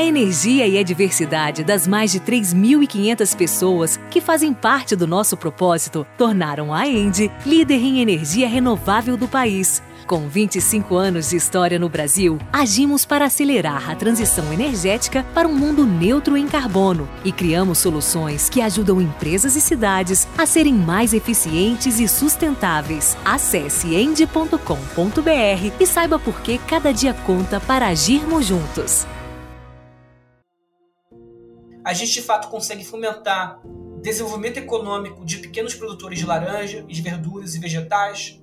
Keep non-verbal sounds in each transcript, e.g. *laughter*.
A energia e a diversidade das mais de 3.500 pessoas que fazem parte do nosso propósito tornaram a Endi líder em energia renovável do país. Com 25 anos de história no Brasil, agimos para acelerar a transição energética para um mundo neutro em carbono e criamos soluções que ajudam empresas e cidades a serem mais eficientes e sustentáveis. Acesse endi.com.br e saiba por que cada dia conta para agirmos juntos a gente de fato consegue fomentar desenvolvimento econômico de pequenos produtores de laranja, de verduras e vegetais.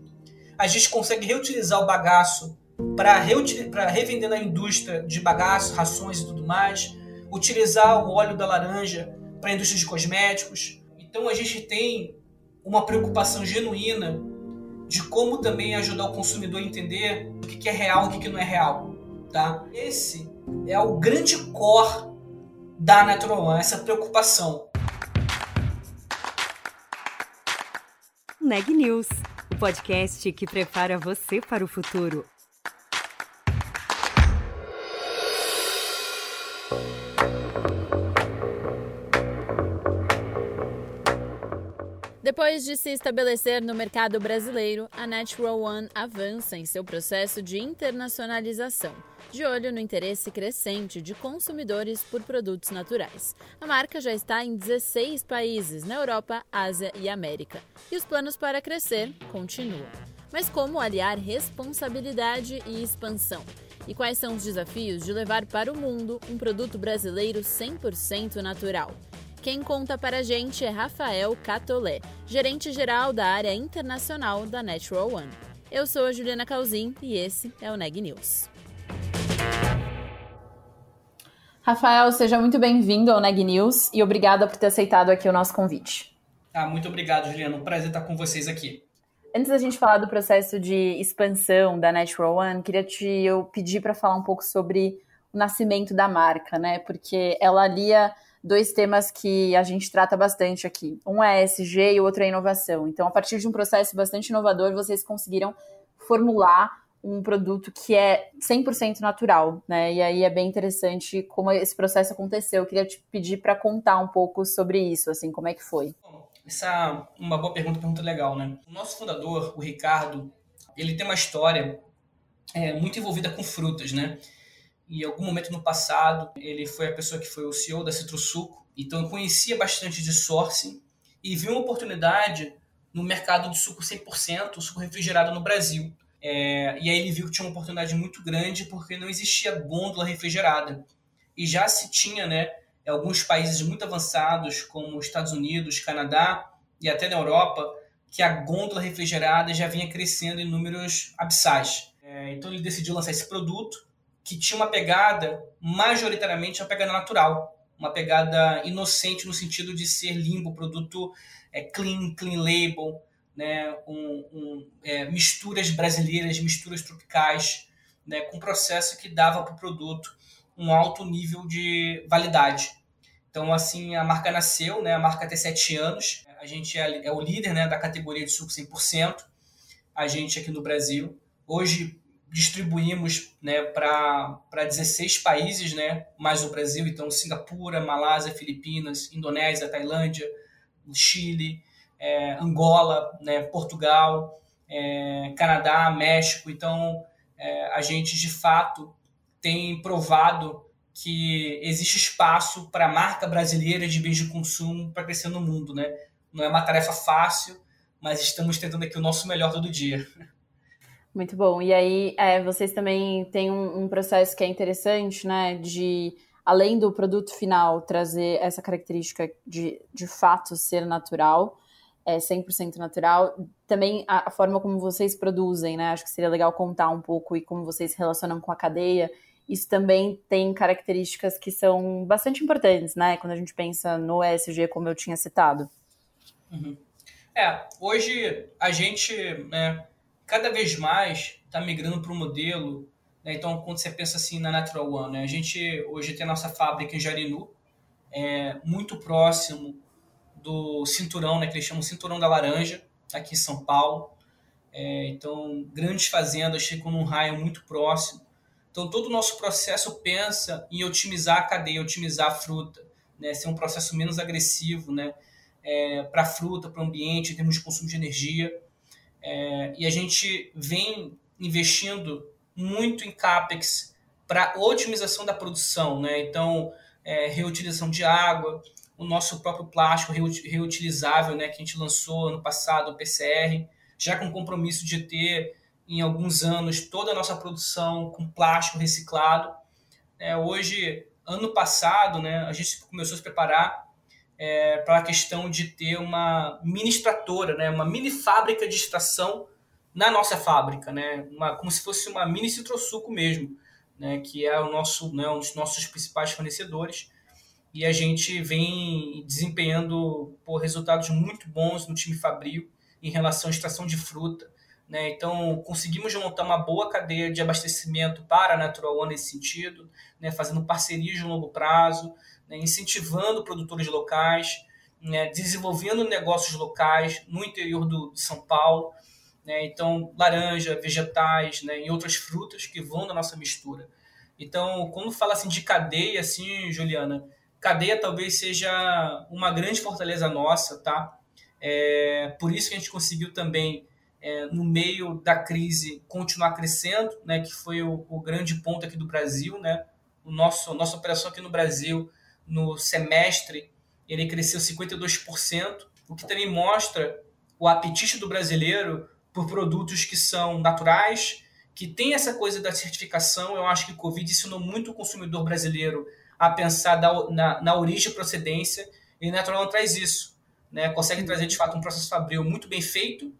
A gente consegue reutilizar o bagaço para revender na indústria de bagaço, rações e tudo mais. Utilizar o óleo da laranja para a indústria de cosméticos. Então a gente tem uma preocupação genuína de como também ajudar o consumidor a entender o que é real e o que não é real. Tá? Esse é o grande core da Natural One, essa preocupação. Neg News, o podcast que prepara você para o futuro. Depois de se estabelecer no mercado brasileiro, a Natural One avança em seu processo de internacionalização, de olho no interesse crescente de consumidores por produtos naturais. A marca já está em 16 países na Europa, Ásia e América, e os planos para crescer continuam. Mas como aliar responsabilidade e expansão? E quais são os desafios de levar para o mundo um produto brasileiro 100% natural? Quem conta para a gente é Rafael Catolé, gerente geral da área internacional da Natural One. Eu sou a Juliana Calzin e esse é o Neg News. Rafael, seja muito bem-vindo ao Neg News e obrigada por ter aceitado aqui o nosso convite. Ah, muito obrigado, Juliana. Um prazer estar com vocês aqui. Antes da gente falar do processo de expansão da Natural One, queria te eu pedir para falar um pouco sobre o nascimento da marca, né? Porque ela alia dois temas que a gente trata bastante aqui. Um é ESG e o outro é inovação. Então, a partir de um processo bastante inovador, vocês conseguiram formular um produto que é 100% natural, né? E aí é bem interessante como esse processo aconteceu. Eu queria te pedir para contar um pouco sobre isso, assim, como é que foi. Essa é uma boa pergunta, pergunta legal, né? O nosso fundador, o Ricardo, ele tem uma história é, muito envolvida com frutas, né? em algum momento no passado, ele foi a pessoa que foi o CEO da Citrusuco, então eu conhecia bastante de sourcing e vi uma oportunidade no mercado de suco 100%, suco refrigerado no Brasil. É, e aí ele viu que tinha uma oportunidade muito grande porque não existia gôndola refrigerada. E já se tinha, né, alguns países muito avançados, como os Estados Unidos, Canadá e até na Europa, que a gôndola refrigerada já vinha crescendo em números abissais. É, então ele decidiu lançar esse produto que tinha uma pegada, majoritariamente, uma pegada natural, uma pegada inocente no sentido de ser limpo, produto é, clean, clean label, né, um, um, é, misturas brasileiras, misturas tropicais, né, com processo que dava para o produto um alto nível de validade. Então, assim, a marca nasceu, né, a marca tem sete anos, a gente é, é o líder né, da categoria de suco 100%, a gente aqui no Brasil. Hoje, distribuímos né, para 16 países, né, mais o Brasil, então Singapura, Malásia, Filipinas, Indonésia, Tailândia, Chile, é, Angola, né, Portugal, é, Canadá, México. Então, é, a gente de fato tem provado que existe espaço para a marca brasileira de bens de consumo para crescer no mundo. Né? Não é uma tarefa fácil, mas estamos tentando aqui o nosso melhor todo dia. Muito bom. E aí, é, vocês também têm um, um, processo que é interessante, né? De, além do produto final, trazer essa característica de, de fato ser natural, é 100% natural. Também a, a, forma como vocês produzem, né? Acho que seria legal contar um pouco e como vocês se relacionam com a cadeia isso também tem características que são bastante importantes, né? Quando a gente pensa no ESG, como eu tinha citado. Uhum. É, hoje a gente, né, cada vez mais está migrando para o modelo. Né, então, quando você pensa assim na Natural One, né, a gente hoje tem a nossa fábrica em Jarinu, é, muito próximo do cinturão, né, que eles chamam cinturão da laranja, aqui em São Paulo. É, então, grandes fazendas ficam num raio muito próximo. Então, todo o nosso processo pensa em otimizar a cadeia, otimizar a fruta, né, ser um processo menos agressivo, né, é, para a fruta, para o ambiente, em termos de consumo de energia. É, e a gente vem investindo muito em CAPEX para otimização da produção. Né? Então, é, reutilização de água, o nosso próprio plástico reutilizável, né, que a gente lançou ano passado, o PCR, já com compromisso de ter em alguns anos toda a nossa produção com plástico reciclado. É, hoje, ano passado, né, a gente começou a se preparar é, para a questão de ter uma mini extratora, né, uma mini fábrica de extração na nossa fábrica, né, uma, como se fosse uma mini citrosuco mesmo, né, que é o nosso, né, um dos nossos principais fornecedores e a gente vem desempenhando por resultados muito bons no time Fabril em relação à extração de fruta. Né? Então, conseguimos montar uma boa cadeia de abastecimento para a Natural One nesse sentido, né? fazendo parcerias de longo prazo, né? incentivando produtores locais, né? desenvolvendo negócios locais no interior do, de São Paulo. Né? Então, laranja, vegetais né? e outras frutas que vão na nossa mistura. Então, quando fala assim de cadeia, assim, Juliana, cadeia talvez seja uma grande fortaleza nossa, tá? É, por isso que a gente conseguiu também, é, no meio da crise, continuar crescendo, né? Que foi o, o grande ponto aqui do Brasil, né? O nosso, nossa operação aqui no Brasil, no semestre, ele cresceu 52%, o que também mostra o apetite do brasileiro por produtos que são naturais, que tem essa coisa da certificação. Eu acho que o Covid ensinou muito o consumidor brasileiro a pensar da, na, na origem e procedência, e Natural traz isso. Né? Consegue trazer, de fato, um processo fabril muito bem feito,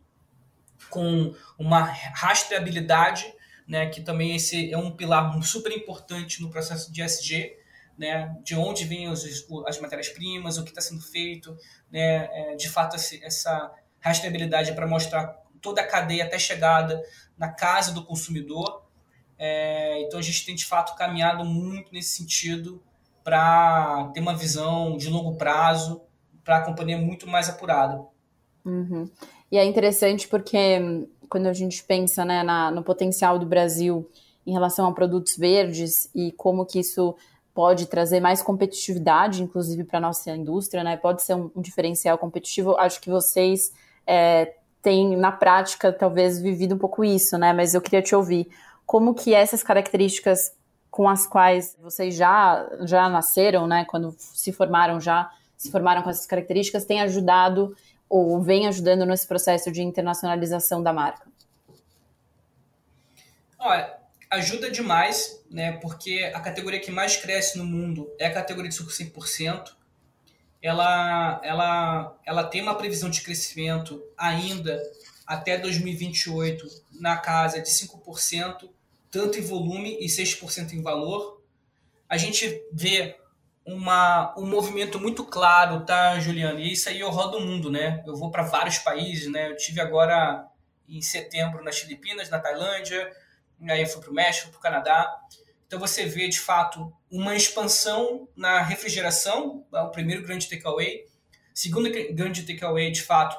com uma rastreabilidade, né? que também esse é um pilar super importante no processo de SG, né? de onde vêm os, as matérias-primas, o que está sendo feito, né? É, de fato, essa rastreabilidade é para mostrar toda a cadeia até chegada na casa do consumidor. É, então a gente tem de fato caminhado muito nesse sentido para ter uma visão de longo prazo para a companhia muito mais apurada. Uhum. E é interessante porque hum, quando a gente pensa né, na, no potencial do Brasil em relação a produtos verdes e como que isso pode trazer mais competitividade, inclusive para a nossa indústria, né? Pode ser um, um diferencial competitivo. Acho que vocês é, têm, na prática, talvez vivido um pouco isso, né? Mas eu queria te ouvir. Como que essas características com as quais vocês já, já nasceram, né? Quando se formaram já, se formaram com essas características, tem ajudado ou vem ajudando nesse processo de internacionalização da marca? Olha, ajuda demais, né? Porque a categoria que mais cresce no mundo é a categoria de suco 100%. Ela, ela, ela tem uma previsão de crescimento ainda até 2028 na casa de 5%, tanto em volume e 6% em valor. A gente vê uma, um movimento muito claro, tá, Juliana? E isso aí eu rodo o mundo, né? Eu vou para vários países, né? Eu tive agora em setembro nas Filipinas, na Tailândia, aí eu fui para o México, para o Canadá. Então você vê de fato uma expansão na refrigeração, é o primeiro grande takeaway. Segundo grande takeaway, de fato,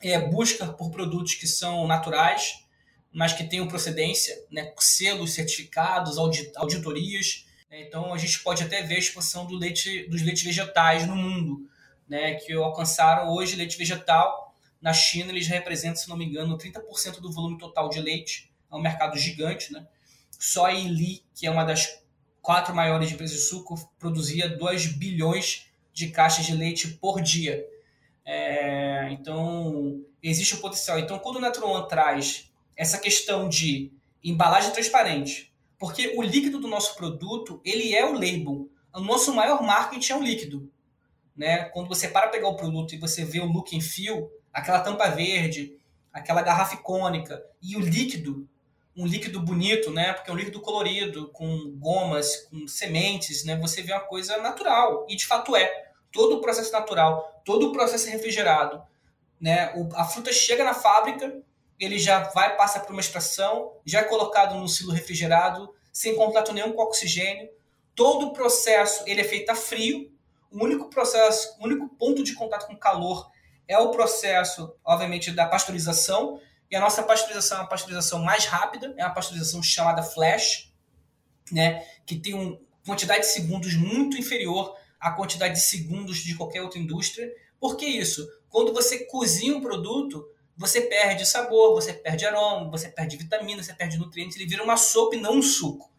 é busca por produtos que são naturais, mas que tenham procedência, né, selos certificados, auditorias. Né, então a gente pode até ver a expansão do leite, dos leites vegetais no mundo, né, que alcançaram hoje leite vegetal. Na China eles representam, se não me engano, 30% do volume total de leite. É um mercado gigante. Né? Só a Ili, que é uma das quatro maiores empresas de suco, produzia 2 bilhões de caixas de leite por dia. É, então, existe o potencial. Então, quando o One traz essa questão de embalagem transparente, porque o líquido do nosso produto, ele é o label. O nosso maior marketing é o líquido. Né? Quando você para pegar o produto e você vê o look em fio, aquela tampa verde, aquela garrafa icônica e o líquido, um líquido bonito, né? Porque é um líquido colorido, com gomas, com sementes, né? Você vê uma coisa natural. E de fato é. Todo o processo natural, todo o processo refrigerado, né? A fruta chega na fábrica, ele já vai, passa por uma extração, já é colocado no silo refrigerado, sem contato nenhum com oxigênio. Todo o processo ele é feito a frio. O único processo, o único ponto de contato com calor é o processo, obviamente, da pasteurização, e a nossa pasteurização é uma pasteurização mais rápida, é uma pasteurização chamada flash, né, que tem uma quantidade de segundos muito inferior à quantidade de segundos de qualquer outra indústria. Por que isso? Quando você cozinha um produto, você perde sabor, você perde aroma, você perde vitamina, você perde nutrientes, ele vira uma sopa e não um suco.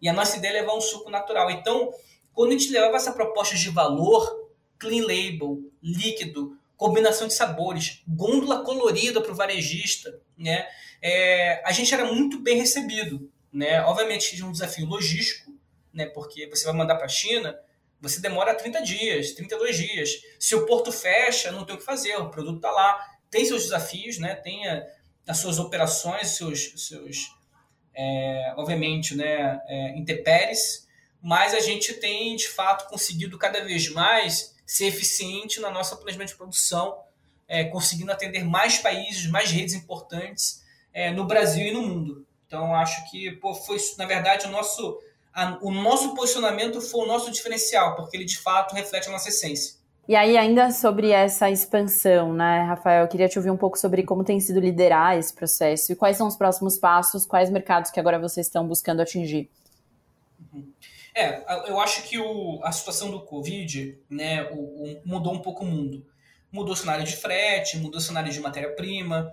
E a nossa ideia é levar um suco natural. Então, quando a gente levava essa proposta de valor, clean label, líquido, combinação de sabores, gôndola colorida para o varejista, né? É, a gente era muito bem recebido, né? Obviamente tinha um desafio logístico, né? Porque você vai mandar para a China, você demora 30 dias, 32 dias. Se o porto fecha, não tem o que fazer, o produto está lá. Tem seus desafios, né? Tem a, as suas operações, seus, seus é, obviamente, né? É, intempéries, mas a gente tem de fato conseguido cada vez mais ser eficiente na nossa planejamento de produção, é, conseguindo atender mais países, mais redes importantes é, no Brasil e no mundo. Então, acho que pô, foi, na verdade, o nosso, a, o nosso posicionamento foi o nosso diferencial, porque ele de fato reflete a nossa essência. E aí, ainda sobre essa expansão, né, Rafael, eu queria te ouvir um pouco sobre como tem sido liderar esse processo e quais são os próximos passos, quais mercados que agora vocês estão buscando atingir. É, eu acho que o, a situação do Covid né, o, o, mudou um pouco o mundo. Mudou o cenário de frete, mudou o cenário de matéria-prima,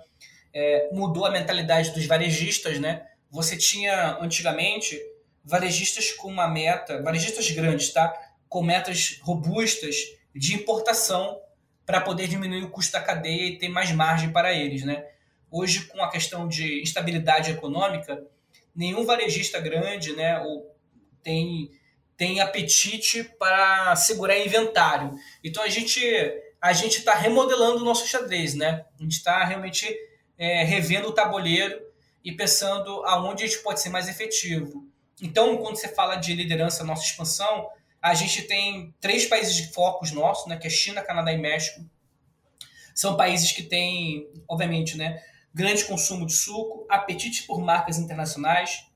é, mudou a mentalidade dos varejistas. Né? Você tinha, antigamente, varejistas com uma meta, varejistas grandes, tá? com metas robustas de importação para poder diminuir o custo da cadeia e ter mais margem para eles. Né? Hoje, com a questão de instabilidade econômica, nenhum varejista grande, né, ou tem, tem apetite para segurar inventário. Então a gente a gente está remodelando o nosso xadrez, né? A gente está realmente é, revendo o tabuleiro e pensando aonde a gente pode ser mais efetivo. Então, quando você fala de liderança, nossa expansão, a gente tem três países de focos nossos, né? Que é China, Canadá e México. São países que têm, obviamente, né? Grande consumo de suco, apetite por marcas internacionais,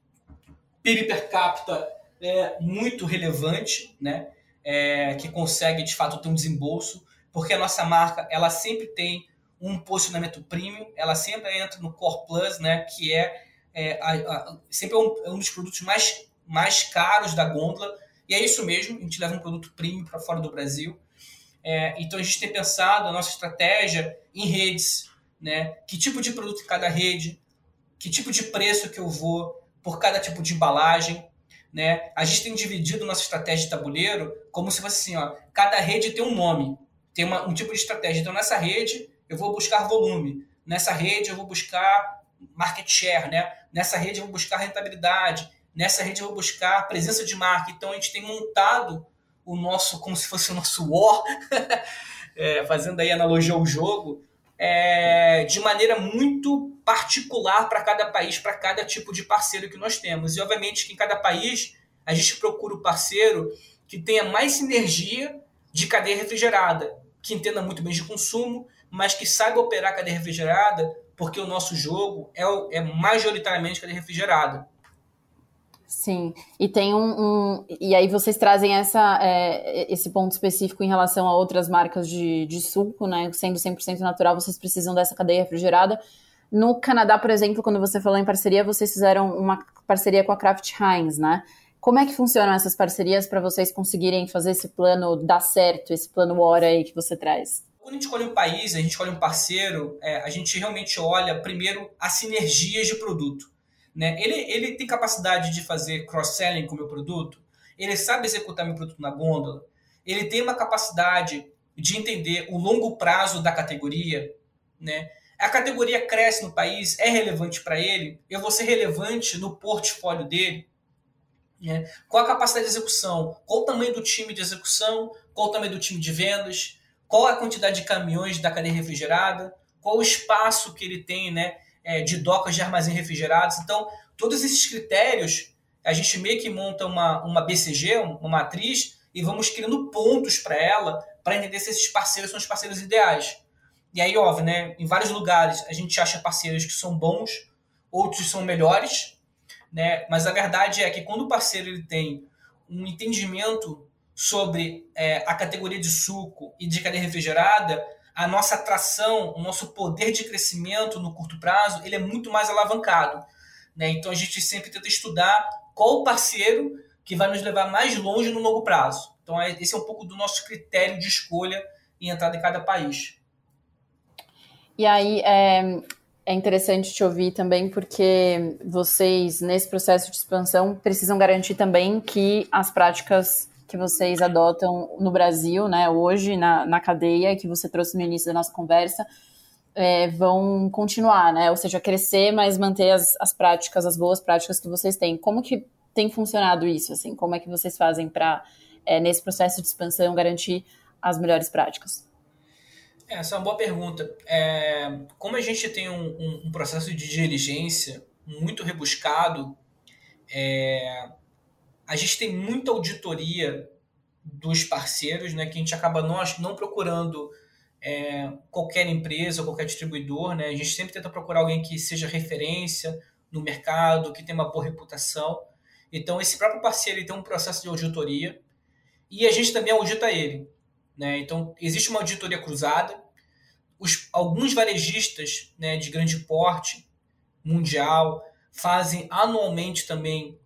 PIB per capita é, muito relevante, né? É, que consegue de fato ter um desembolso, porque a nossa marca ela sempre tem um posicionamento premium, ela sempre entra no Core Plus, né? Que é, é a, a, sempre é um, é um, dos produtos mais, mais caros da gôndola, e é isso mesmo, a gente leva um produto premium para fora do Brasil. É, então a gente tem pensado a nossa estratégia em redes, né? Que tipo de produto em cada rede, que tipo de preço que eu vou por cada tipo de embalagem, né? A gente tem dividido nossa estratégia de tabuleiro como se fosse assim, ó, cada rede tem um nome, tem uma, um tipo de estratégia. Então, nessa rede, eu vou buscar volume. Nessa rede, eu vou buscar market share, né? Nessa rede, eu vou buscar rentabilidade. Nessa rede, eu vou buscar presença de marca. Então, a gente tem montado o nosso, como se fosse o nosso war, *laughs* é, fazendo aí analogia ao jogo, é, de maneira muito particular para cada país, para cada tipo de parceiro que nós temos. E, obviamente, que em cada país a gente procura o parceiro que tenha mais sinergia de cadeia refrigerada, que entenda muito bem de consumo, mas que saiba operar cadeia refrigerada, porque o nosso jogo é, é majoritariamente cadeia refrigerada. Sim, e tem um, um, E aí vocês trazem essa, é, esse ponto específico em relação a outras marcas de, de suco, né? Sendo 100% natural, vocês precisam dessa cadeia refrigerada. No Canadá, por exemplo, quando você falou em parceria, vocês fizeram uma parceria com a Kraft Heinz, né? Como é que funcionam essas parcerias para vocês conseguirem fazer esse plano dar certo, esse plano hora aí que você traz? Quando a gente escolhe um país, a gente escolhe um parceiro, é, a gente realmente olha primeiro as sinergias de produto. Né? Ele, ele tem capacidade de fazer cross-selling com o meu produto, ele sabe executar meu produto na gôndola, ele tem uma capacidade de entender o longo prazo da categoria, né? A categoria cresce no país, é relevante para ele, eu vou ser relevante no portfólio dele. Né? Qual a capacidade de execução? Qual o tamanho do time de execução? Qual o tamanho do time de vendas? Qual a quantidade de caminhões da cadeia refrigerada? Qual o espaço que ele tem né, é, de docas de armazém refrigerados. Então, todos esses critérios, a gente meio que monta uma, uma BCG, uma matriz, e vamos criando pontos para ela, para entender se esses parceiros são os parceiros ideais. E aí, óbvio, né, em vários lugares a gente acha parceiros que são bons, outros são melhores, né, mas a verdade é que quando o parceiro ele tem um entendimento sobre é, a categoria de suco e de cadeia refrigerada, a nossa atração, o nosso poder de crescimento no curto prazo, ele é muito mais alavancado. Né? Então a gente sempre tenta estudar qual o parceiro que vai nos levar mais longe no longo prazo. Então é, esse é um pouco do nosso critério de escolha em entrada em cada país. E aí é, é interessante te ouvir também porque vocês nesse processo de expansão precisam garantir também que as práticas que vocês adotam no Brasil, né, hoje na, na cadeia que você trouxe no início da nossa conversa, é, vão continuar, né? Ou seja, crescer, mas manter as, as práticas, as boas práticas que vocês têm. Como que tem funcionado isso? Assim, como é que vocês fazem para é, nesse processo de expansão garantir as melhores práticas? Essa é uma boa pergunta. É, como a gente tem um, um, um, processo de diligência muito rebuscado, é, a gente tem muita auditoria dos parceiros, né, que a gente acaba nós não procurando é, qualquer empresa qualquer distribuidor, né? A gente sempre tenta procurar alguém que seja referência no mercado, que tenha uma boa reputação. Então, esse próprio parceiro ele tem um processo de auditoria e a gente também audita ele. Né? Então, existe uma auditoria cruzada. Os, alguns varejistas né, de grande porte mundial fazem anualmente também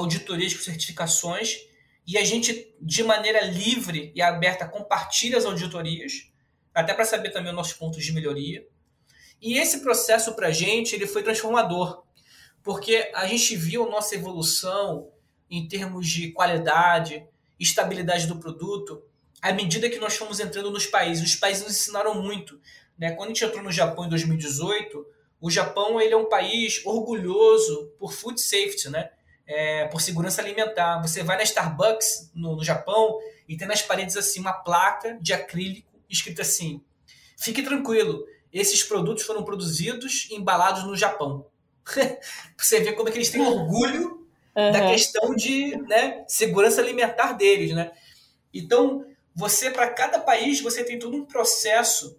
auditorias com certificações e a gente, de maneira livre e aberta, compartilha as auditorias até para saber também os nossos pontos de melhoria. E esse processo para a gente ele foi transformador, porque a gente viu nossa evolução em termos de qualidade, estabilidade do produto, à medida que nós fomos entrando nos países. Os países nos ensinaram muito. Né? Quando a gente entrou no Japão em 2018, o Japão ele é um país orgulhoso por food safety, né? É, por segurança alimentar. Você vai na Starbucks no, no Japão e tem nas paredes assim uma placa de acrílico escrito assim: fique tranquilo, esses produtos foram produzidos e embalados no Japão. *laughs* você vê como é que eles têm orgulho uhum. da questão de né, segurança alimentar deles, né? Então, você, para cada país, você tem todo um processo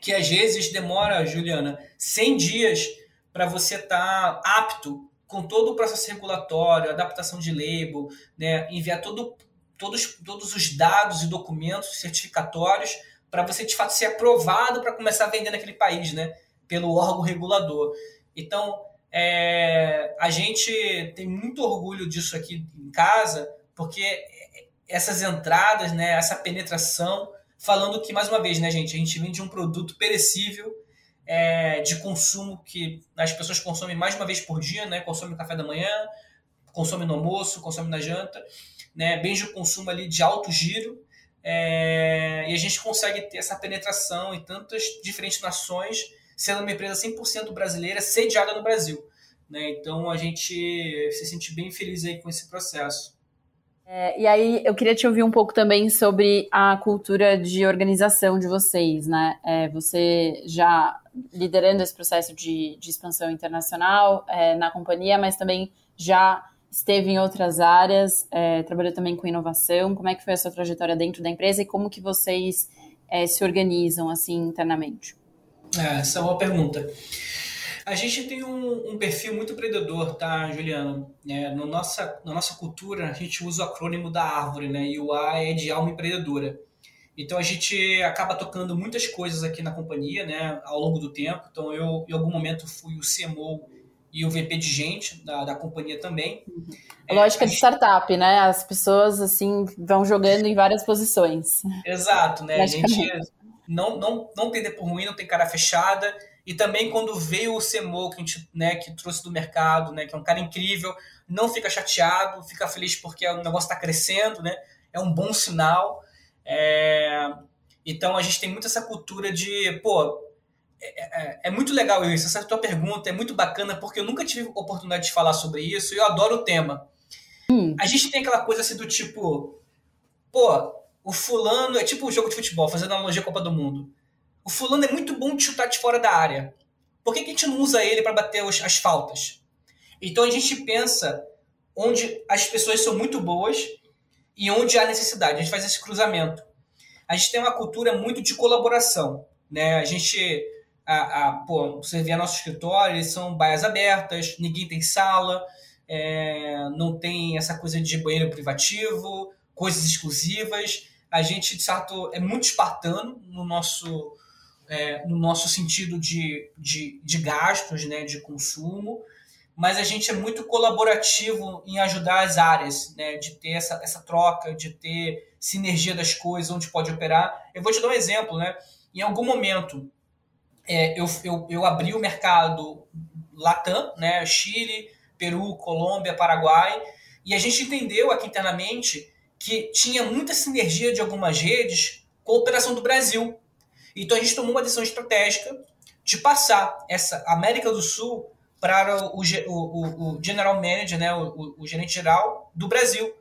que às vezes demora, Juliana, 100 dias para você estar tá apto com todo o processo regulatório, adaptação de label, né, enviar todo, todos, todos os dados e documentos certificatórios para você de fato ser aprovado para começar a vender naquele país, né? Pelo órgão regulador. Então, é, a gente tem muito orgulho disso aqui em casa, porque essas entradas, né, essa penetração, falando que, mais uma vez, né, gente, a gente vende um produto perecível é, de consumo que as pessoas consomem mais uma vez por dia, né? Consome no café da manhã, consome no almoço, consome na janta né, bens de consumo ali de alto giro, é, e a gente consegue ter essa penetração em tantas diferentes nações, sendo uma empresa 100% brasileira, sediada no Brasil. Né? Então a gente se sente bem feliz aí com esse processo. É, e aí eu queria te ouvir um pouco também sobre a cultura de organização de vocês, né? É, você já liderando esse processo de, de expansão internacional é, na companhia, mas também já esteve em outras áreas, é, trabalhou também com inovação. Como é que foi a sua trajetória dentro da empresa e como que vocês é, se organizam assim internamente? É, essa é uma pergunta. A gente tem um, um perfil muito empreendedor, tá, Juliano? É, no nossa, na nossa cultura, a gente usa o acrônimo da árvore, né? E o A é de alma empreendedora. Então a gente acaba tocando muitas coisas aqui na companhia, né, ao longo do tempo. Então eu, em algum momento, fui o CMO e o VP de gente da, da companhia também. A lógica é, de startup, né? As pessoas assim vão jogando em várias posições. Exato, né? A gente não, não, não tem tempo ruim, não tem cara fechada. E também quando veio o CMO que a gente né, que trouxe do mercado, né, que é um cara incrível, não fica chateado, fica feliz porque o negócio está crescendo, né? É um bom sinal. É... Então a gente tem muito essa cultura de, pô, é, é, é, muito legal isso. Essa tua pergunta é muito bacana porque eu nunca tive oportunidade de falar sobre isso e eu adoro o tema. Hum. A gente tem aquela coisa assim do tipo, pô, o fulano é tipo um jogo de futebol, fazendo analogia à Copa do Mundo. O fulano é muito bom de chutar de fora da área. Por que, que a gente não usa ele para bater os, as faltas? Então a gente pensa onde as pessoas são muito boas e onde há necessidade. A gente faz esse cruzamento. A gente tem uma cultura muito de colaboração. Né? A gente. A, a, pô, você vê nosso escritório, eles são baias abertas, ninguém tem sala, é, não tem essa coisa de banheiro privativo, coisas exclusivas. A gente, de certo, é muito espartano no nosso, é, no nosso sentido de, de, de gastos, né, de consumo mas a gente é muito colaborativo em ajudar as áreas, né? De ter essa, essa troca, de ter sinergia das coisas, onde pode operar. Eu vou te dar um exemplo, né? Em algum momento, é, eu, eu, eu abri o mercado Latam, né? Chile, Peru, Colômbia, Paraguai, e a gente entendeu aqui internamente que tinha muita sinergia de algumas redes com a operação do Brasil. Então a gente tomou uma decisão estratégica de passar essa América do Sul para o, o, o general manager, né, o, o, gerente geral do Brasil.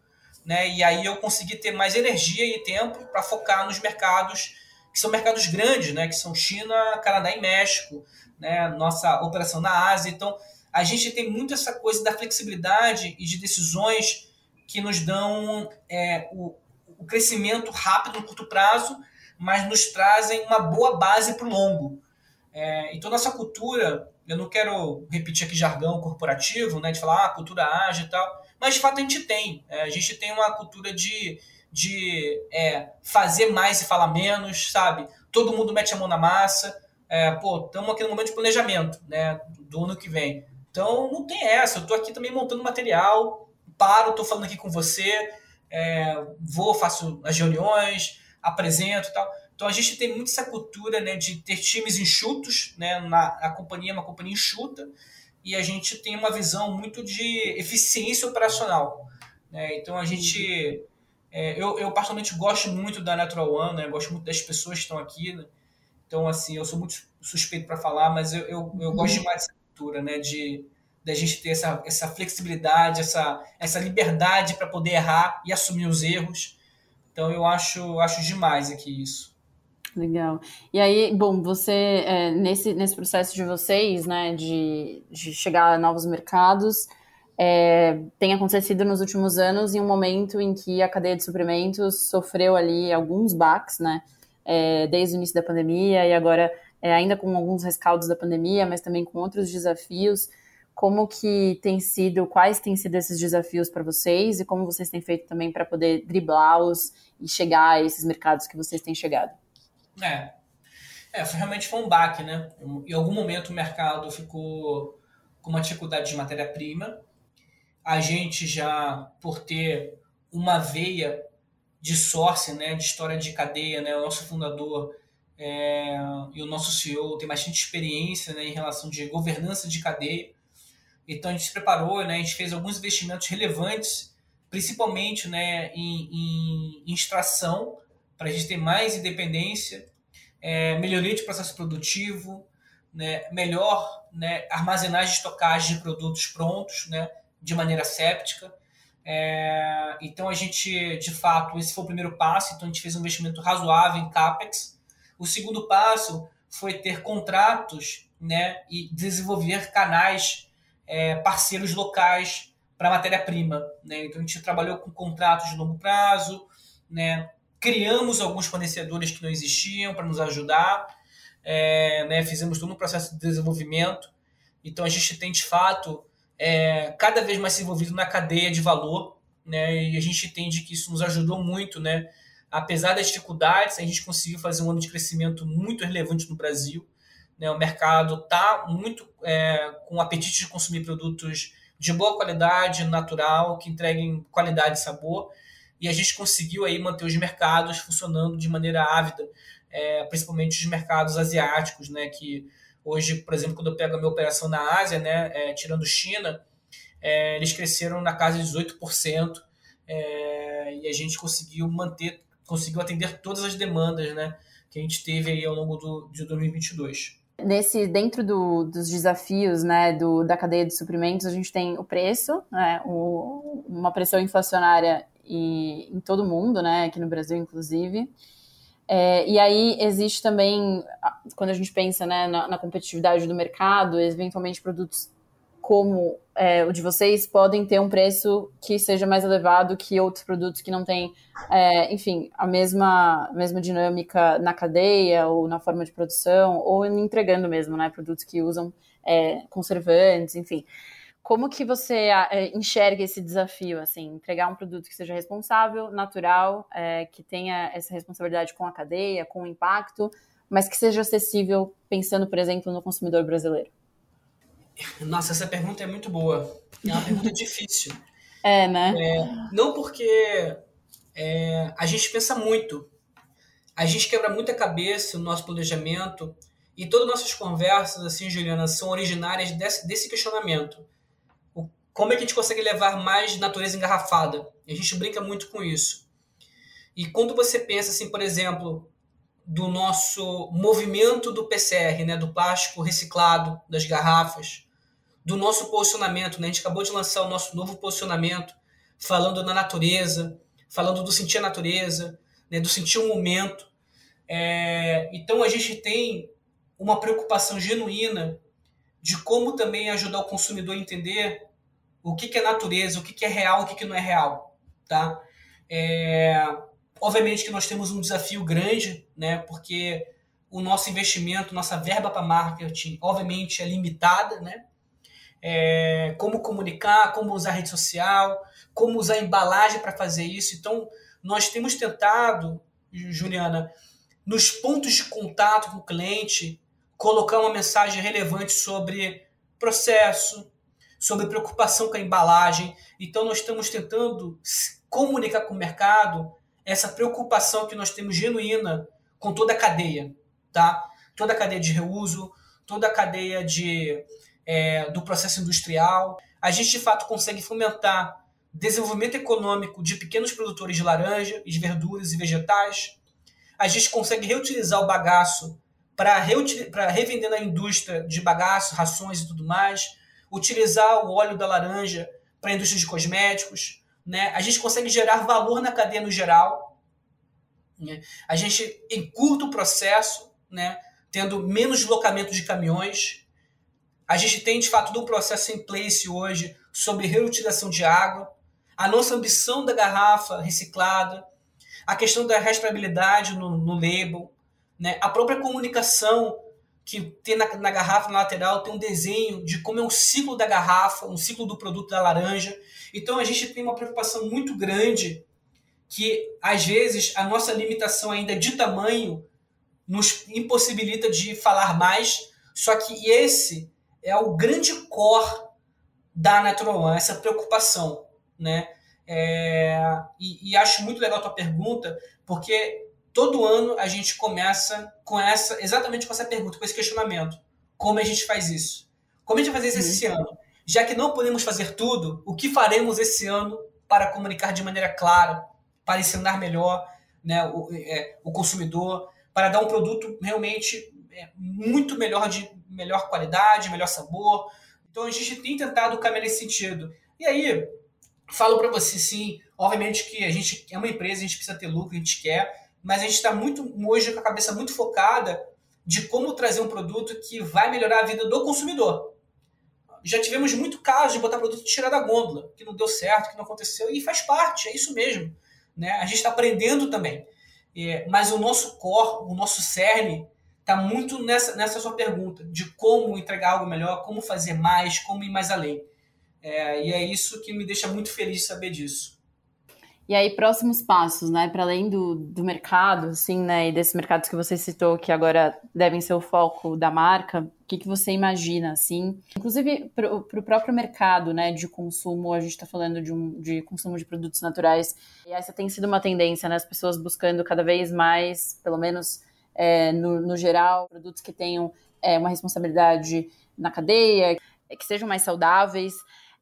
Né? E aí eu consegui ter mais energia e tempo para focar nos mercados que são mercados grandes, né, que são China, Canadá e México, né, nossa operação na Ásia. Então, a gente tem muito essa coisa da flexibilidade e de decisões que nos dão é, o, o crescimento rápido no curto prazo, mas nos trazem uma boa base para o longo. É, então, nossa cultura eu não quero repetir aqui jargão corporativo, né, de falar ah, cultura ágil e tal, mas de fato a gente tem. É, a gente tem uma cultura de, de é, fazer mais e falar menos, sabe? Todo mundo mete a mão na massa. É, pô, estamos aqui no momento de planejamento, né, do ano que vem. Então não tem essa. Eu estou aqui também montando material, paro, estou falando aqui com você, é, vou, faço as reuniões, apresento e tal. Então a gente tem muito essa cultura né, de ter times enxutos, né, na, a companhia é uma companhia enxuta, e a gente tem uma visão muito de eficiência operacional. Né? Então a gente. É, eu, eu particularmente gosto muito da Natural One, né? gosto muito das pessoas que estão aqui. Né? Então, assim, eu sou muito suspeito para falar, mas eu, eu, eu gosto demais dessa cultura, né? De, de a gente ter essa, essa flexibilidade, essa, essa liberdade para poder errar e assumir os erros. Então, eu acho, acho demais aqui isso. Legal. E aí, bom, você, é, nesse, nesse processo de vocês, né, de, de chegar a novos mercados, é, tem acontecido nos últimos anos em um momento em que a cadeia de suprimentos sofreu ali alguns baques, né, é, desde o início da pandemia e agora é, ainda com alguns rescaldos da pandemia, mas também com outros desafios. Como que tem sido, quais têm sido esses desafios para vocês e como vocês têm feito também para poder driblá-los e chegar a esses mercados que vocês têm chegado? É. É, realmente foi um baque, né? Em algum momento o mercado ficou com uma dificuldade de matéria-prima. A gente já, por ter uma veia de source, né, de história de cadeia, né, o nosso fundador é, e o nosso CEO tem bastante experiência né, em relação de governança de cadeia. Então a gente se preparou, né, a gente fez alguns investimentos relevantes, principalmente né, em, em, em extração, para a gente ter mais independência, é, melhoria de processo produtivo, né, melhor né, armazenagem e estocagem de produtos prontos né, de maneira séptica. É, então a gente, de fato, esse foi o primeiro passo, então a gente fez um investimento razoável em CAPEX. O segundo passo foi ter contratos né, e desenvolver canais é, parceiros locais para matéria-prima. Né? Então a gente trabalhou com contratos de longo prazo, né? criamos alguns fornecedores que não existiam para nos ajudar, é, né, fizemos todo um processo de desenvolvimento. Então a gente tem de fato é, cada vez mais se envolvido na cadeia de valor, né, e a gente entende que isso nos ajudou muito, né, apesar das dificuldades, a gente conseguiu fazer um ano de crescimento muito relevante no Brasil. Né, o mercado está muito é, com apetite de consumir produtos de boa qualidade, natural, que entreguem qualidade e sabor e a gente conseguiu aí manter os mercados funcionando de maneira ávida, é, principalmente os mercados asiáticos, né, que hoje, por exemplo, quando eu pego a minha operação na Ásia, né, é, tirando China, é, eles cresceram na casa de 18%, é, e a gente conseguiu manter, conseguiu atender todas as demandas, né, que a gente teve aí ao longo do, de 2022. Nesse, dentro do, dos desafios né, do, da cadeia de suprimentos, a gente tem o preço, né, o, uma pressão inflacionária e em todo mundo, né, aqui no Brasil inclusive. É, e aí existe também, quando a gente pensa né, na, na, competitividade do mercado, eventualmente produtos como é, o de vocês podem ter um preço que seja mais elevado que outros produtos que não têm, é, enfim, a mesma, mesma dinâmica na cadeia ou na forma de produção ou entregando mesmo, né, produtos que usam é, conservantes, enfim. Como que você é, enxerga esse desafio, assim, entregar um produto que seja responsável, natural, é, que tenha essa responsabilidade com a cadeia, com o impacto, mas que seja acessível pensando, por exemplo, no consumidor brasileiro? Nossa, essa pergunta é muito boa. É uma pergunta *laughs* difícil. É, né? É, não porque é, a gente pensa muito, a gente quebra muita cabeça no nosso planejamento e todas as nossas conversas, assim, Juliana, são originárias desse, desse questionamento. O, como é que a gente consegue levar mais natureza engarrafada? E a gente brinca muito com isso. E quando você pensa, assim, por exemplo, do nosso movimento do PCR, né, do plástico reciclado das garrafas, do nosso posicionamento. Né? A gente acabou de lançar o nosso novo posicionamento, falando da natureza, falando do sentir a natureza, né, do sentir o momento. É, então a gente tem uma preocupação genuína de como também ajudar o consumidor a entender o que, que é natureza, o que, que é real, o que, que não é real, tá? É, obviamente que nós temos um desafio grande, né? Porque o nosso investimento, nossa verba para marketing, obviamente é limitada, né? É, como comunicar, como usar rede social, como usar embalagem para fazer isso. Então, nós temos tentado, Juliana, nos pontos de contato com o cliente, colocar uma mensagem relevante sobre processo, sobre preocupação com a embalagem. Então, nós estamos tentando comunicar com o mercado essa preocupação que nós temos genuína com toda a cadeia, tá? Toda a cadeia de reuso, toda a cadeia de é, do processo industrial. A gente, de fato, consegue fomentar desenvolvimento econômico de pequenos produtores de laranja, de verduras e vegetais. A gente consegue reutilizar o bagaço para revender na indústria de bagaço, rações e tudo mais. Utilizar o óleo da laranja para a indústria de cosméticos. Né? A gente consegue gerar valor na cadeia no geral. Né? A gente encurta o processo, né? tendo menos deslocamento de caminhões. A gente tem, de fato, um processo em place hoje sobre reutilização de água, a nossa ambição da garrafa reciclada, a questão da restabilidade no, no label, né? a própria comunicação que tem na, na, garrafa na lateral tem um desenho de como é um ciclo da garrafa, um ciclo do produto da laranja. Então a gente tem uma preocupação muito grande que às vezes a nossa limitação ainda de tamanho nos impossibilita de falar mais. Só que esse é o grande core da Natural One, essa preocupação, né? É, e, e, acho muito legal a tua pergunta, porque todo ano a gente começa com essa, exatamente com essa pergunta, com esse questionamento. Como a gente faz isso? Como a gente vai fazer isso uhum. esse ano? Já que não podemos fazer tudo, o que faremos esse ano para comunicar de maneira clara, para ensinar melhor né, o, é, o consumidor, para dar um produto realmente é, muito melhor de melhor qualidade, melhor sabor. Então a gente tem tentado caminhar nesse sentido. E aí, falo para você sim, obviamente que a gente é uma empresa, a gente precisa ter lucro, a gente quer, mas a gente está muito hoje com a cabeça muito focada de como trazer um produto que vai melhorar a vida do consumidor. Já tivemos muito caso de botar produto tirar da gôndola, que não deu certo, que não aconteceu, e faz parte, é isso mesmo. Né? A gente está aprendendo também. É, mas o nosso core, o nosso cerne, está muito nessa, nessa sua pergunta, de como entregar algo melhor, como fazer mais, como ir mais além. É, e é isso que me deixa muito feliz saber disso. E aí, próximos passos, né? Para além do, do mercado, assim, né? E desses mercados que você citou, que agora devem ser o foco da marca, o que, que você imagina, assim? Inclusive, para o próprio mercado, né? De consumo, a gente está falando de, um, de consumo de produtos naturais. E essa tem sido uma tendência, né? As pessoas buscando cada vez mais, pelo menos é, no, no, geral, produtos que tenham é, uma responsabilidade na cadeia, que sejam mais saudáveis.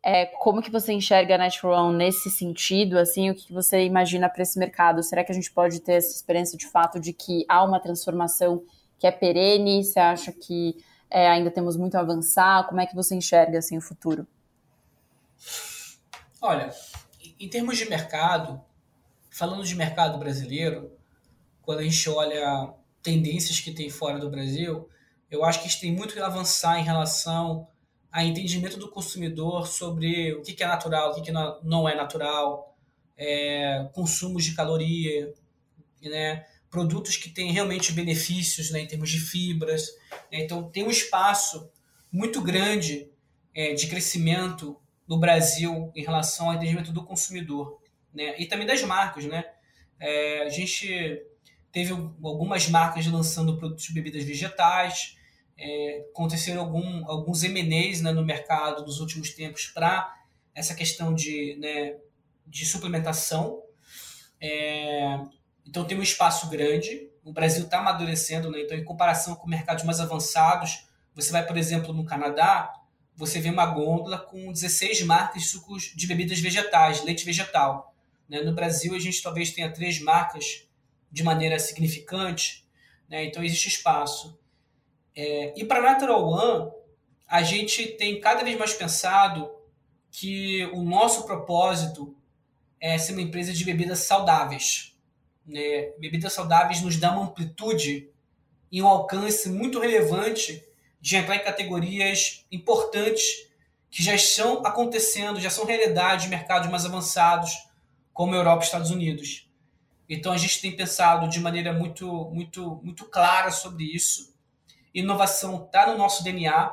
É, como que você enxerga a Natural nesse sentido? Assim, o que você imagina para esse mercado? Será que a gente pode ter essa experiência de fato de que há uma transformação que é perene? Você acha que é, ainda temos muito a avançar? Como é que você enxerga assim o futuro? Olha, em termos de mercado, falando de mercado brasileiro, quando a gente olha tendências que tem fora do Brasil, eu acho que a gente tem muito que avançar em relação a entendimento do consumidor sobre o que é natural, o que não é natural, é, consumos de caloria, né, produtos que têm realmente benefícios né, em termos de fibras. Né, então, tem um espaço muito grande é, de crescimento no Brasil em relação ao entendimento do consumidor né, e também das marcas. Né? É, a gente teve algumas marcas lançando produtos de bebidas vegetais, é, aconteceram algum, alguns M&As né, no mercado nos últimos tempos para essa questão de, né, de suplementação. É, então tem um espaço grande. O Brasil está amadurecendo, né? então em comparação com mercados mais avançados, você vai, por exemplo, no Canadá, você vê uma gôndola com 16 marcas de sucos de bebidas vegetais, leite vegetal. Né? No Brasil, a gente talvez tenha três marcas de maneira significante, né? então existe espaço. É, e para Natural One, a gente tem cada vez mais pensado que o nosso propósito é ser uma empresa de bebidas saudáveis. Né? Bebidas saudáveis nos dá uma amplitude e um alcance muito relevante de entrar em categorias importantes que já estão acontecendo, já são realidade em mercados mais avançados, como Europa e Estados Unidos. Então a gente tem pensado de maneira muito, muito, muito clara sobre isso Inovação está no nosso DNA.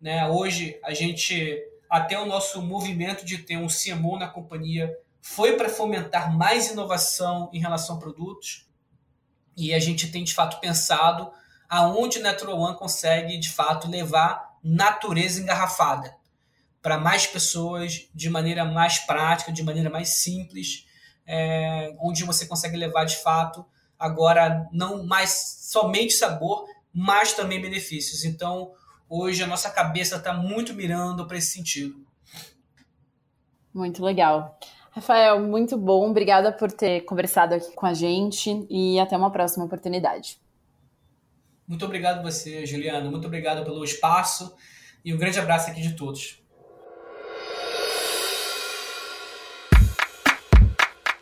Né? Hoje, a gente, até o nosso movimento de ter um CMO na companhia foi para fomentar mais inovação em relação a produtos. E a gente tem, de fato, pensado aonde Natural One consegue, de fato, levar natureza engarrafada para mais pessoas de maneira mais prática, de maneira mais simples, é, onde você consegue levar, de fato, agora não mais somente sabor, mas também benefícios. Então, hoje a nossa cabeça está muito mirando para esse sentido. Muito legal. Rafael, muito bom. Obrigada por ter conversado aqui com a gente e até uma próxima oportunidade. Muito obrigado você, Juliana. Muito obrigado pelo espaço e um grande abraço aqui de todos.